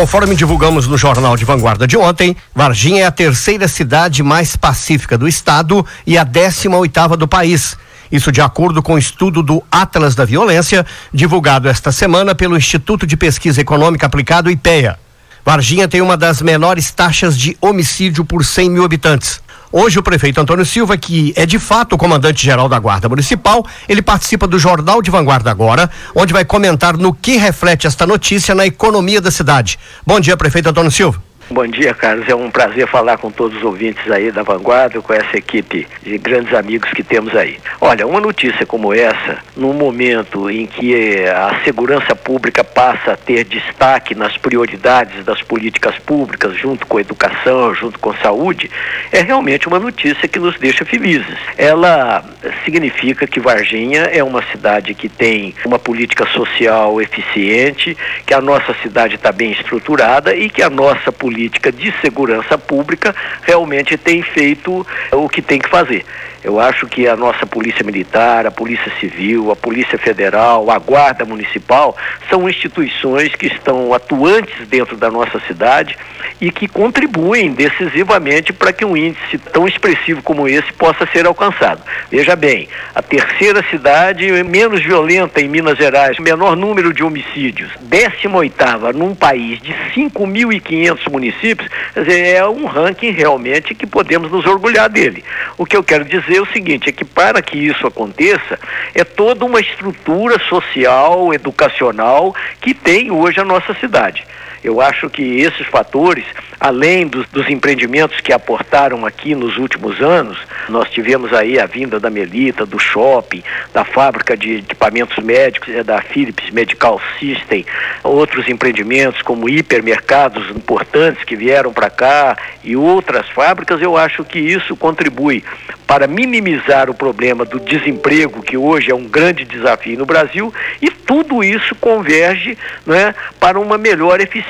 Conforme divulgamos no Jornal de Vanguarda de ontem, Varginha é a terceira cidade mais pacífica do estado e a 18 oitava do país. Isso de acordo com o estudo do Atlas da Violência, divulgado esta semana pelo Instituto de Pesquisa Econômica Aplicado IPEA. Varginha tem uma das menores taxas de homicídio por 100 mil habitantes. Hoje o prefeito Antônio Silva, que é de fato o comandante-geral da Guarda Municipal, ele participa do Jornal de Vanguarda agora, onde vai comentar no que reflete esta notícia na economia da cidade. Bom dia, prefeito Antônio Silva. Bom dia, Carlos. É um prazer falar com todos os ouvintes aí da Vanguarda, com essa equipe de grandes amigos que temos aí. Olha, uma notícia como essa, num momento em que a segurança pública passa a ter destaque nas prioridades das políticas públicas, junto com a educação, junto com a saúde, é realmente uma notícia que nos deixa felizes. Ela significa que Varginha é uma cidade que tem uma política social eficiente, que a nossa cidade está bem estruturada e que a nossa política política de segurança pública realmente tem feito o que tem que fazer. Eu acho que a nossa Polícia Militar, a Polícia Civil, a Polícia Federal, a Guarda Municipal são instituições que estão atuantes dentro da nossa cidade e que contribuem decisivamente para que um índice tão expressivo como esse possa ser alcançado. Veja bem, a terceira cidade menos violenta em Minas Gerais, menor número de homicídios, 18ª num país de 5.500 municípios, dizer, é um ranking realmente que podemos nos orgulhar dele. O que eu quero dizer é o seguinte, é que para que isso aconteça, é toda uma estrutura social, educacional que tem hoje a nossa cidade. Eu acho que esses fatores, além dos, dos, empreendimentos que aportaram aqui nos últimos anos, nós tivemos aí a vinda da Melita, do shopping, da fábrica de equipamentos médicos, é da Philips Medical System, outros empreendimentos como hipermercados importantes que vieram para cá e outras fábricas, eu acho que isso contribui para minimizar o problema do desemprego, que hoje é um grande desafio no Brasil, e tudo isso converge né, para uma melhor eficiência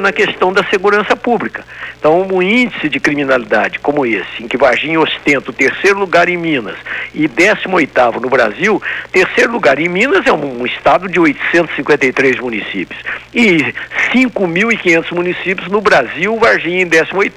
na questão da segurança pública. Então, um índice de criminalidade como esse, em que Varginha ostenta o terceiro lugar em Minas e 18 no Brasil, terceiro lugar em Minas é um, estado de 853 municípios. E 5.500 municípios no Brasil, Varginha em 18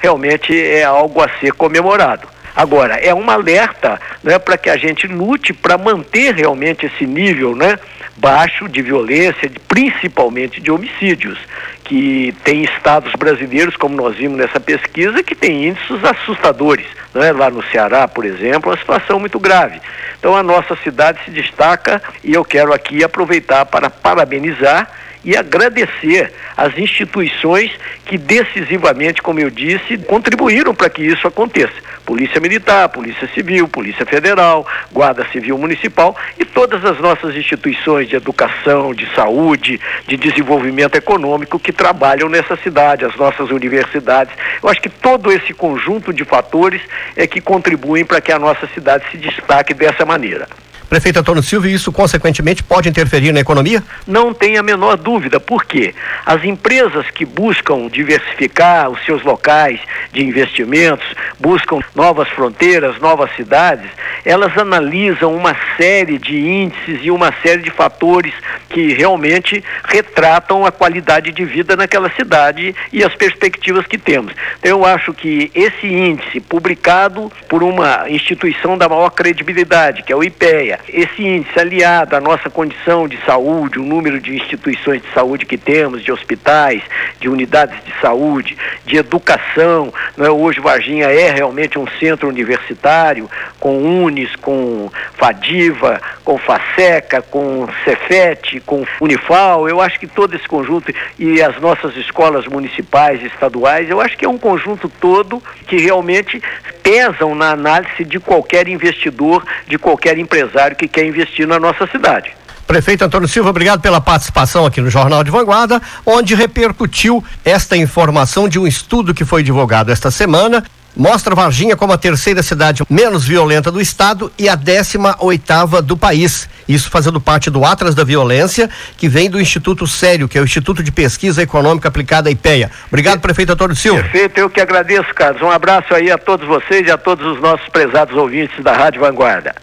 realmente é algo a ser comemorado. Agora, é um alerta né, para que a gente lute para manter realmente esse nível né, baixo de violência, principalmente de homicídios, que tem estados brasileiros, como nós vimos nessa pesquisa, que tem índices assustadores. Né? Lá no Ceará, por exemplo, uma situação muito grave. Então a nossa cidade se destaca e eu quero aqui aproveitar para parabenizar e agradecer às instituições que decisivamente, como eu disse, contribuíram para que isso aconteça. Polícia Militar, Polícia Civil, Polícia Federal, Guarda Civil Municipal e todas as nossas instituições de educação, de saúde, de desenvolvimento econômico que trabalham nessa cidade, as nossas universidades. Eu acho que todo esse conjunto de fatores é que contribuem para que a nossa cidade se destaque dessa maneira. Prefeito Antônio Silva, e isso consequentemente pode interferir na economia? Não tem a menor dúvida. Por quê? As empresas que buscam diversificar os seus locais de investimentos, buscam novas fronteiras, novas cidades, elas analisam uma série de índices e uma série de fatores que realmente retratam a qualidade de vida naquela cidade e as perspectivas que temos. Então, eu acho que esse índice, publicado por uma instituição da maior credibilidade, que é o IPEA, esse índice aliado à nossa condição de saúde, o número de instituições de saúde que temos, de hospitais, de unidades de saúde, de educação, é? hoje Varginha é realmente um centro universitário, com UNES, com FADIVA, com FASECA, com Cefet, com Unifal, eu acho que todo esse conjunto e as nossas escolas municipais estaduais, eu acho que é um conjunto todo que realmente pesam na análise de qualquer investidor, de qualquer empresário que quer investir na nossa cidade. Prefeito Antônio Silva, obrigado pela participação aqui no Jornal de Vanguarda, onde repercutiu esta informação de um estudo que foi divulgado esta semana. Mostra Varginha como a terceira cidade menos violenta do estado e a décima oitava do país. Isso fazendo parte do Atlas da Violência, que vem do Instituto Sério, que é o Instituto de Pesquisa Econômica Aplicada IPEA. Obrigado, prefeito Antônio Silva. Perfeito, eu que agradeço, Carlos. Um abraço aí a todos vocês e a todos os nossos prezados ouvintes da Rádio Vanguarda.